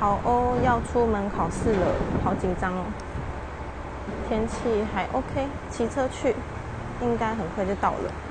好哦要出门考试了好紧张哦。天气还 ok 骑车去应该很快就到了。